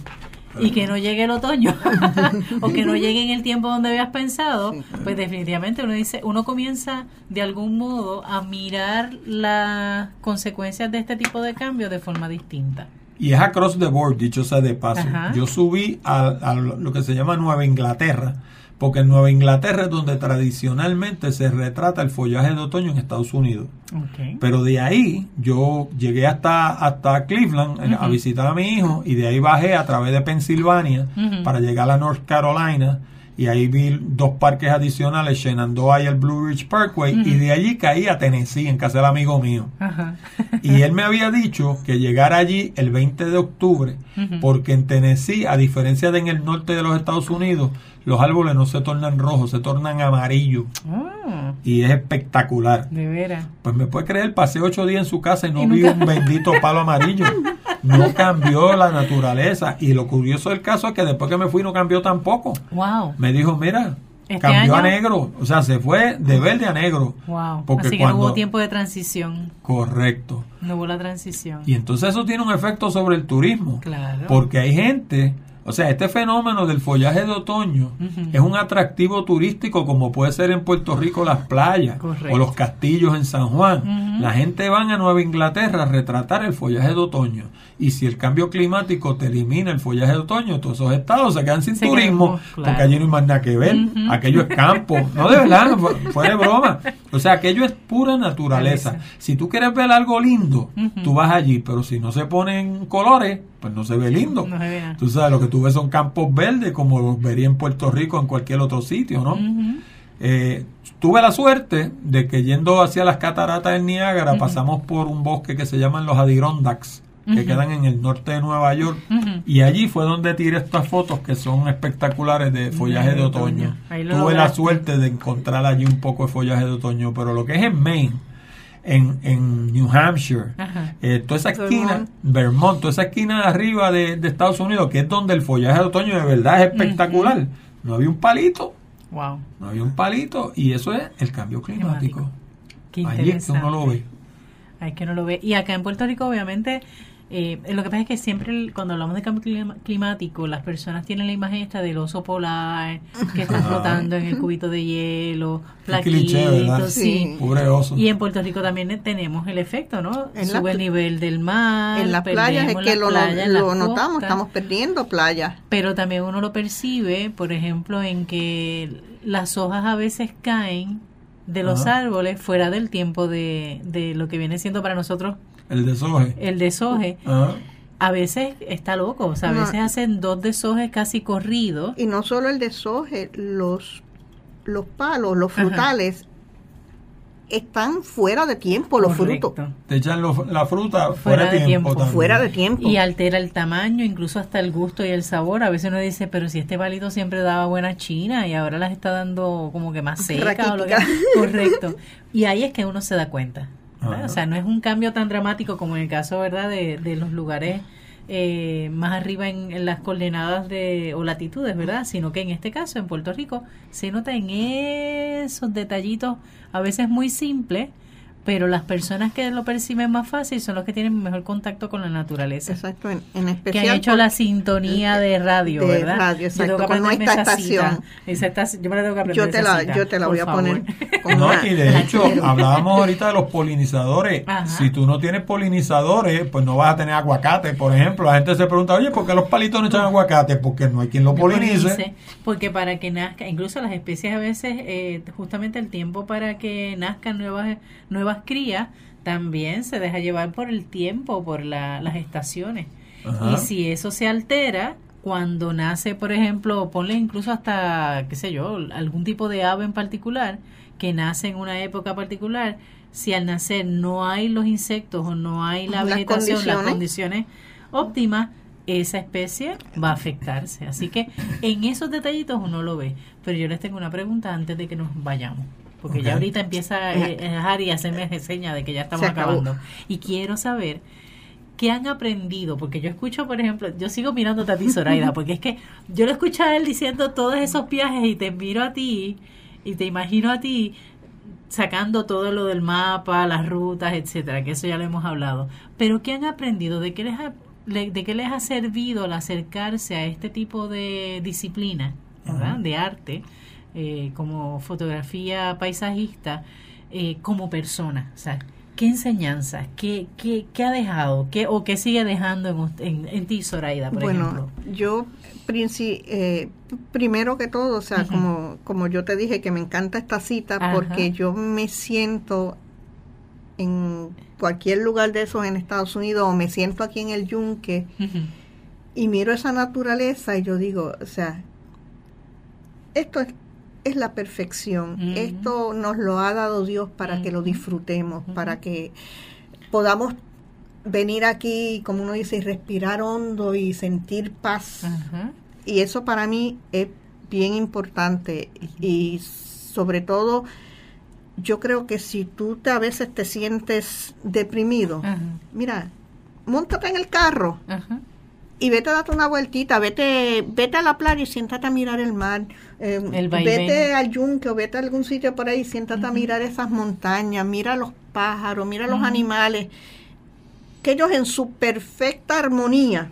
y que no llegue el otoño o que no llegue en el tiempo donde habías pensado, pues definitivamente uno dice, uno comienza de algún modo a mirar las consecuencias de este tipo de cambios de forma distinta. Y es across the board, dicho sea de paso. Ajá. Yo subí a, a lo que se llama Nueva Inglaterra, porque en Nueva Inglaterra es donde tradicionalmente se retrata el follaje de otoño en Estados Unidos. Okay. Pero de ahí yo llegué hasta, hasta Cleveland eh, a visitar a mi hijo y de ahí bajé a través de Pensilvania para llegar a North Carolina y ahí vi dos parques adicionales, Shenandoah y el Blue Ridge Parkway y de allí caí a Tennessee en casa del amigo mío. Y él me había dicho que llegara allí el 20 de octubre, porque en Tennessee, a diferencia de en el norte de los Estados Unidos, los árboles no se tornan rojos, se tornan amarillos. Oh, Y es espectacular. de veras. Pues me puede creer, pasé ocho días en su casa y no Y vi nunca- un bendito palo amarillo. No cambió la naturaleza. Y lo curioso del caso es que después que me fui no cambió tampoco. Wow. Me dijo, mira, ¿Este cambió a negro. O sea, se fue de verde a negro. Wow. Porque Así que no hubo tiempo de transición. Correcto. No hubo la transición. Y entonces eso tiene un efecto sobre el turismo. Claro. Porque hay gente, o sea, este fenómeno del follaje de otoño es un atractivo turístico como puede ser en Puerto Rico las playas Correcto. o los castillos en San Juan. La gente van a Nueva Inglaterra a retratar el follaje de otoño. Y si el cambio climático te elimina el follaje de otoño, todos esos estados se quedan sin Se turismo claro. porque allí no hay más nada que ver. Aquello es campo. No, de verdad, fu- fuera de broma. O sea, aquello es pura naturaleza. Si tú quieres ver algo lindo, tú vas allí, pero si no se ponen colores, pues no se ve lindo. No se ve nada. Tú sabes, lo que tú ves son campos verdes como los vería en Puerto Rico o en cualquier otro sitio, ¿no? Eh, tuve la suerte de que yendo hacia las cataratas del Niágara pasamos por un bosque que se llaman los Adirondacks, que quedan en el norte de Nueva York. Y allí fue donde tiré estas fotos que son espectaculares de follaje de otoño. Tuve la suerte de encontrar allí un poco de follaje de otoño, pero lo que es en Maine, en, en New Hampshire, eh, toda esa esquina, Vermont. Vermont, toda esa esquina de arriba de, de Estados Unidos, que es donde el follaje de otoño de verdad es espectacular. No había un palito, Wow. no había un palito, y eso es el cambio climático. Qué es que uno lo ve. Ay, que no lo ve. Y acá en Puerto Rico, obviamente, eh, lo que pasa es que siempre el- cuando hablamos de cambio climático, las personas tienen la imagen esta del oso polar que está flotando en el cubito de hielo, Qué cliché, ¿verdad? flaquito, sí. Pobre oso. Y en Puerto Rico también tenemos el efecto, ¿no? En Sube el nivel del mar. En las playas es que las lo, playas, notamos, costas. estamos perdiendo playas. Pero también uno lo percibe, por ejemplo, en que las hojas a veces caen de los Ajá. árboles fuera del tiempo de, de lo que viene siendo para nosotros El desoje. el deshoje. Ajá. A veces está loco, o sea, a No. veces hacen dos deshojes casi corridos. Y no solo el deshoje, los, los palos, los Ajá. frutales, están fuera de tiempo, los Correcto. frutos. Te echan la fruta fuera, de tiempo. también. Fuera de tiempo. Y altera el tamaño, incluso hasta el gusto y el sabor. A veces uno dice, pero si este palito siempre daba buena china y ahora las está dando como que más seca o lo que. Correcto. Y ahí es que uno se da cuenta. O sea, no es un cambio tan dramático como en el caso, ¿verdad?, de, de los lugares eh, más arriba en, en las coordenadas de, o latitudes, ¿verdad? Sino que en este caso, en Puerto Rico, se nota en esos detallitos, a veces muy simples, pero las personas que lo perciben más fácil son los que tienen mejor contacto con la naturaleza. Exacto, en, en Que especial. han hecho la sintonía de radio, de ¿verdad? radio, Yo tengo exacto, que con aprenderme nuestra esa estación. cita. Esa estación- yo me la tengo que aprender. yo te la, cita, yo te la voy a favor. poner con No, una- y de hecho, quiero. hablábamos ahorita de los polinizadores. Ajá. Si tú no tienes polinizadores, pues no vas a tener aguacate, por ejemplo. La gente se pregunta, oye, ¿por qué los palitos no echan aguacate? Porque no hay quien lo polinice, porque para que nazca, incluso las especies a veces, eh, justamente el tiempo para que nazcan nuevas, nuevas crías, también se deja llevar por el tiempo, por la- las estaciones. Ajá. Y si eso se altera, cuando nace, por ejemplo, ponle incluso hasta, qué sé yo, algún tipo de ave en particular, que nace en una época particular, si al nacer no hay los insectos o no hay la Las vegetación, las condiciones. condiciones óptimas, esa especie va a afectarse. Así que en esos detallitos uno lo ve. Pero yo les tengo una pregunta antes de que nos vayamos. Porque ya ahorita empieza eh, eh, Harry a hacerme seña de que ya estamos acabando. Y quiero saber qué han aprendido. Porque yo escucho, por ejemplo, yo sigo mirándote a ti, Zoraida, porque es que yo lo escucho a él diciendo todos esos viajes y te miro a ti y te imagino a ti sacando todo lo del mapa, las rutas, etcétera, que eso ya lo hemos hablado. Pero ¿qué han aprendido? ¿De qué les ha, le- de qué les ha servido al acercarse a este tipo de disciplina. De arte, eh, como fotografía paisajista, eh, como persona. O sea, ¿qué enseñanza? ¿Qué, qué, qué ha dejado? ¿Qué, ¿O qué sigue dejando en, en, en ti, Zoraida, por bueno, ejemplo? yo princi- eh, primero que todo, o sea, como, como yo te dije que me encanta esta cita porque yo me siento en cualquier lugar de esos en Estados Unidos o me siento aquí en el yunque y miro esa naturaleza y yo digo, o sea, esto es, es la perfección, Ujú. esto nos lo ha dado Dios para que lo Ujú. disfrutemos, Ujú. para que podamos venir aquí, como uno dice, y respirar hondo y sentir paz. Ajá. Y eso para mí es bien importante y sobre todo yo creo que si tú te, a veces te sientes deprimido, Ajá. mira, montate en el carro Ajá. Y vete a darte una vueltita, vete, vete a la playa y siéntate a mirar el mar, eh, El vete al yunque o vete a algún sitio por ahí, siéntate a mirar esas montañas, mira los pájaros, mira los Ujú. animales, que ellos en su perfecta armonía,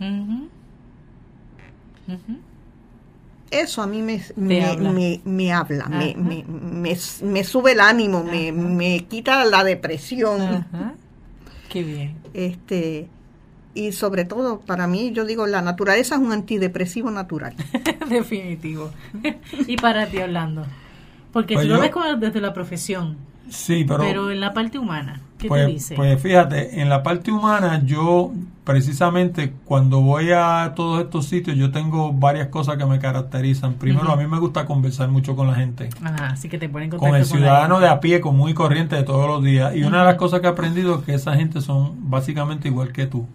eso a mí me, me, habla. me, me habla, me, sube el ánimo, me, quita la depresión. Ajá. Qué bien. este Y sobre todo, para mí, yo digo, la naturaleza es un antidepresivo natural. Definitivo. y para ti, Orlando. Porque Pues tú lo yo- ves como desde la profesión, Sí, pero, pero, en la parte humana, ¿qué pues, te dice? pues fíjate, en la parte humana yo precisamente cuando voy a todos estos sitios yo tengo varias cosas que me caracterizan. Primero, a mí me gusta conversar mucho con la gente. Ajá, así que te ponen en contacto con el ciudadano de a pie, común y corriente de todos los días. Y una de las cosas que he aprendido es que esa gente son básicamente igual que tú.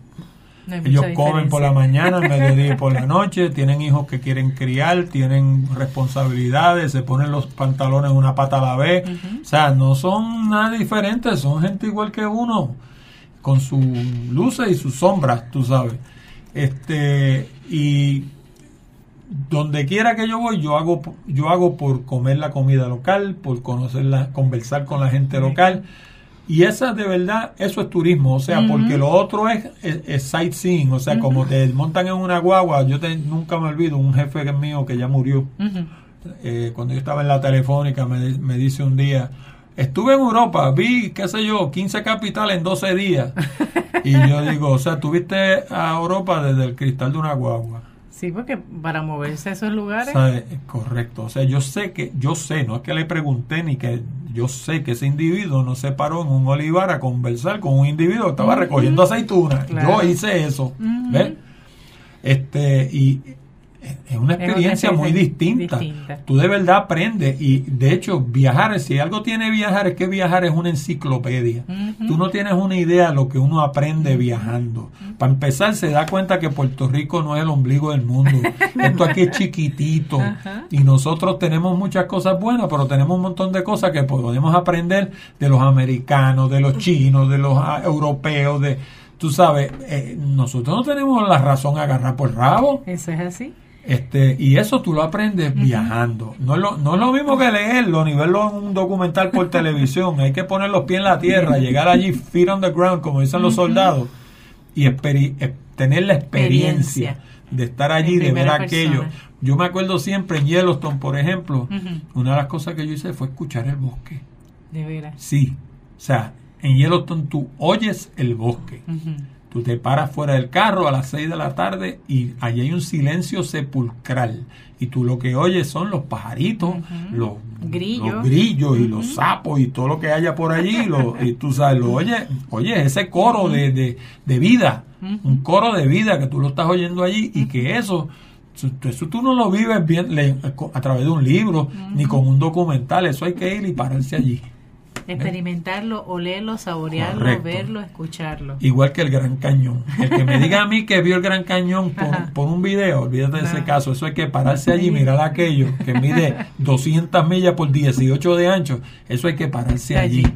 No Ellos comen por la mañana, mediodía y por la noche, tienen hijos que quieren criar, tienen responsabilidades, se ponen los pantalones una pata a la vez. O sea, no son nada diferentes, son gente igual que uno, con sus luces y sus sombras, tú sabes. Este, y donde quiera que yo voy, yo hago, yo hago por comer la comida local, por conocerla, conversar con la gente local. Y esa de verdad, eso es turismo, o sea, porque lo otro es, es- es sightseeing, o sea, como te montan en una guagua, yo te- nunca me olvido, un jefe mío que ya murió, eh, cuando yo estaba en la telefónica, me, me dice un día, estuve en Europa, vi, qué sé yo, 15 capitales en 12 días. y yo digo, o sea, tuviste a Europa desde el cristal de una guagua. Sí, porque para moverse a esos lugares. ¿Sabe? Correcto. O sea, yo sé que, yo sé, no es que le pregunté ni que yo sé que ese individuo no se paró en un olivar a conversar con un individuo que estaba recogiendo aceitunas. Claro. Yo hice eso. ¿Ves? Este, y es una experiencia muy distinta. distinta. Tú de verdad aprendes y de hecho viajar, si algo tiene viajar es que viajar es una enciclopedia. Tú no tienes una idea de lo que uno aprende viajando. Para empezar, se da cuenta que Puerto Rico no es el ombligo del mundo. Esto aquí es chiquitito. Y nosotros tenemos muchas cosas buenas, pero tenemos un montón de cosas que podemos aprender de los americanos, de los chinos, de los ah, europeos, de... Tú sabes, eh, nosotros no tenemos la razón a agarrar por el rabo. Eso es así. Este, y eso tú lo aprendes viajando. No es, lo, no es lo mismo que leerlo ni verlo en un documental por televisión. Hay que poner los pies en la tierra, llegar allí, feet on the ground, como dicen los soldados, y eh, tener la experiencia, Experiencia. de estar allí, de ver aquello. persona. Yo me acuerdo siempre en Yellowstone, por ejemplo, una de las cosas que yo hice fue escuchar el bosque. De veras. Sí, o sea, en Yellowstone tú oyes el bosque. Ujú. Tú te paras fuera del carro a las 6 de la tarde y allí hay un silencio sepulcral. Y tú lo que oyes son los pajaritos, los Grillos. los grillos y los sapos y todo lo que haya por allí. lo- y tú sabes, lo oyes, oyes ese coro de, de, de vida, un coro de vida que tú lo estás oyendo allí y que eso, eso, tú no lo vives bien a través de un libro ni con un documental. Eso hay que ir y pararse allí. Experimentarlo, olerlo, saborearlo, Correcto. verlo, escucharlo. Igual que el Gran Cañón. El que me diga a mí que vio el Gran Cañón por, por un video, olvídate de ese caso. Eso hay que pararse allí y mirar aquello que mide 200 millas por 18 de ancho. Eso hay que pararse allí. Allí.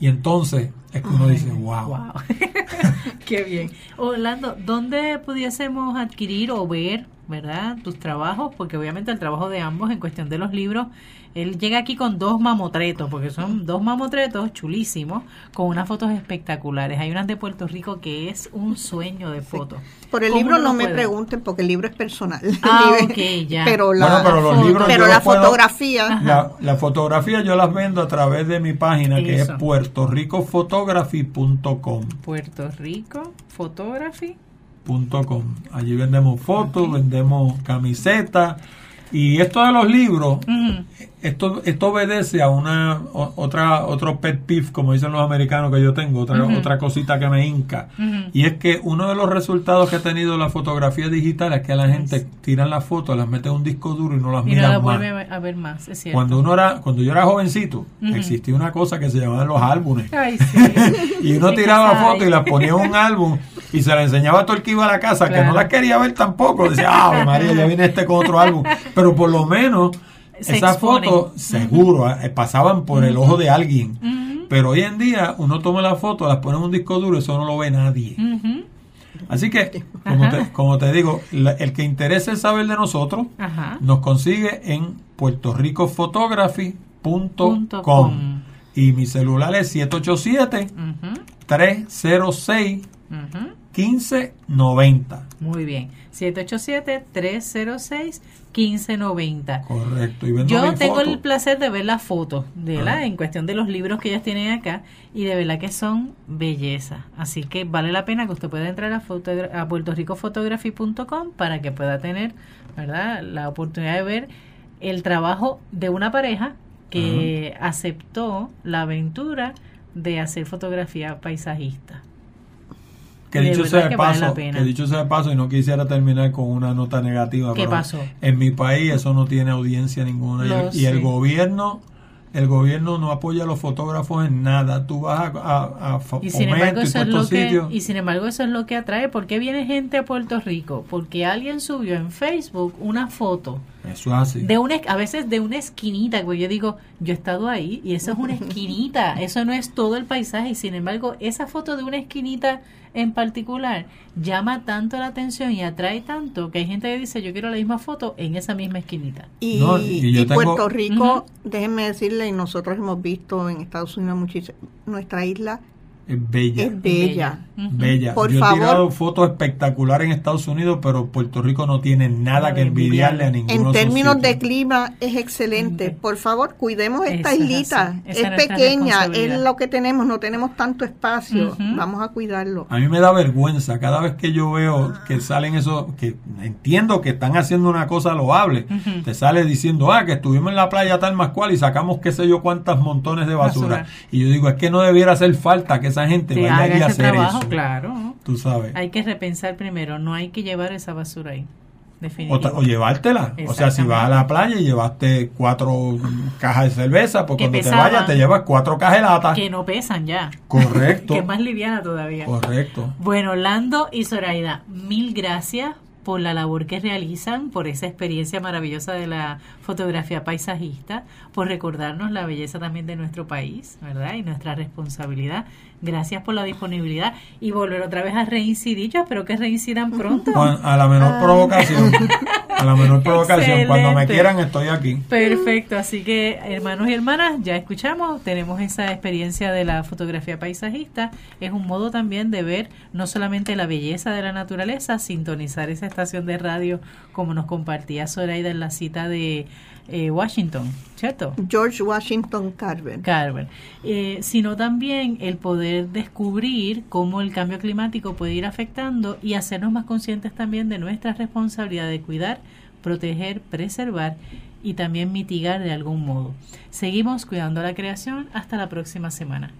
Y entonces es que uno dice, wow. Wow. Qué bien. Orlando, ¿dónde pudiésemos adquirir o ver, verdad, tus trabajos? Porque obviamente el trabajo de ambos en cuestión de los libros, él llega aquí con dos mamotretos, porque son dos mamotretos chulísimos, con unas fotos espectaculares. Hay unas de Puerto Rico que es un sueño de fotos. Por el ¿Cómo libro no me puede? pregunten porque el libro es personal. Ah, El libro- ok, ya. Pero la, Bueno, pero los foto. libros pero yo la los puedo- fotografía, La, la fotografía yo las vendo a través de mi página que es puertorricophotography.com. Puerto Rico, Photography. Com. Allí vendemos fotos, vendemos camisetas y esto de los libros. Esto esto obedece a una o- otra otro pet peeve como dicen los americanos que yo tengo, otra otra cosita que me hinca. Y es que uno de los resultados que ha tenido la fotografía digital es que la gente tira las fotos, las mete en un disco duro y no las Y no mira la más. vuelve a ver- más, es cierto. Cuando uno era, cuando yo era jovencito, existía una cosa que se llamaban los álbumes. Ay, sí. Y uno Sí, tiraba fotos y las ponía en un álbum y se las enseñaba a todo el que iba a la casa, que no las quería ver tampoco. Decía, ah, María, ya viene este con otro álbum. Pero por lo menos Se esas exponen. fotos, seguro, eh, pasaban por el ojo de alguien. Pero hoy en día uno toma las fotos, las pone en un disco duro, eso no lo ve nadie. Así que, como te, como te digo, la- el que interese saber de nosotros, Ajá. nos consigue en puertorricophotography.com Punto com. y mi celular es 787 Ujú. 306 Ujú. 1590 Muy bien. 787-306-1590. correcto y Yo tengo foto. el placer de ver las fotos de la Ah. en cuestión de los libros que ellas tienen acá y de verdad que son belleza. Así que vale la pena que usted pueda entrar a, a puertorricophotography.com para que pueda tener ¿verdad? la oportunidad de ver el trabajo de una pareja que aceptó la aventura de hacer fotografía paisajista. Que de dicho sea de que paso que dicho sea de paso y no quisiera terminar con una nota negativa ¿Qué pero pasó? en mi país eso no tiene audiencia ninguna y el- y el sé. gobierno el gobierno no apoya a los fotógrafos en nada tú vas a, a, a Y sin Fomento embargo y eso todos es lo estos que sitios. y sin embargo eso es lo que atrae. ¿Por qué viene gente a Puerto Rico? Porque alguien subió en Facebook una foto eso es así de una a veces de una esquinita, pues yo digo, yo he estado ahí y eso es una esquinita, eso no es todo el paisaje y sin embargo esa foto de una esquinita en particular llama tanto la atención y atrae tanto que hay gente que dice, yo quiero la misma foto en esa misma esquinita. Y, No, y yo y tengo- Puerto Rico, déjenme decirle, y nosotros hemos visto en Estados Unidos muchísimo, nuestra isla es bella es bella. Bella. Por Yo he tirado fotos espectaculares en Estados Unidos, pero Puerto Rico no tiene nada que envidiarle a ninguno En términos de clima es excelente. Por favor, cuidemos esta Eso islita. Es pequeña, es lo que tenemos, no tenemos tanto espacio. Vamos a cuidarlo. A mí me da vergüenza cada vez que yo veo que salen esos, que entiendo que están haciendo una cosa loable. Te sale diciendo, ah, que estuvimos en la playa tal más cual y sacamos qué sé yo cuántas montones de basura. Basura. Y yo digo, es que no debiera hacer falta que esa gente Te vaya ese hacer trabajo, eso. claro. Tú sabes. Hay que repensar primero, no hay que llevar esa basura ahí. O, o llevártela. O sea, si vas a la playa y llevaste cuatro cajas de cerveza, pues Que cuando pesaban. te vayas te llevas cuatro cajas de lata. que no pesan ya. Correcto. que es más liviana todavía. Correcto. Bueno, Lando y Zoraida, mil gracias por la labor que realizan, por esa experiencia maravillosa de la fotografía paisajista, por recordarnos la belleza también de nuestro país, ¿verdad? Y nuestra responsabilidad. Gracias por la disponibilidad y volver otra vez a reincidir. Yo espero que reincidan pronto. A la menor provocación. A la menor provocación. Cuando me quieran estoy aquí. Perfecto, así que hermanos y hermanas, ya escuchamos, tenemos esa experiencia de la fotografía paisajista, es un modo también de ver no solamente la belleza de la naturaleza, sintonizar esa estación de radio como nos compartía Zoraida en la cita de eh, Washington, ¿cierto? George Washington Carver. Carver, eh, sino también el poder descubrir cómo el cambio climático puede ir afectando y hacernos más conscientes también de nuestra responsabilidad de cuidar, proteger, preservar y también mitigar de algún modo. Seguimos cuidando la creación. Hasta la próxima semana.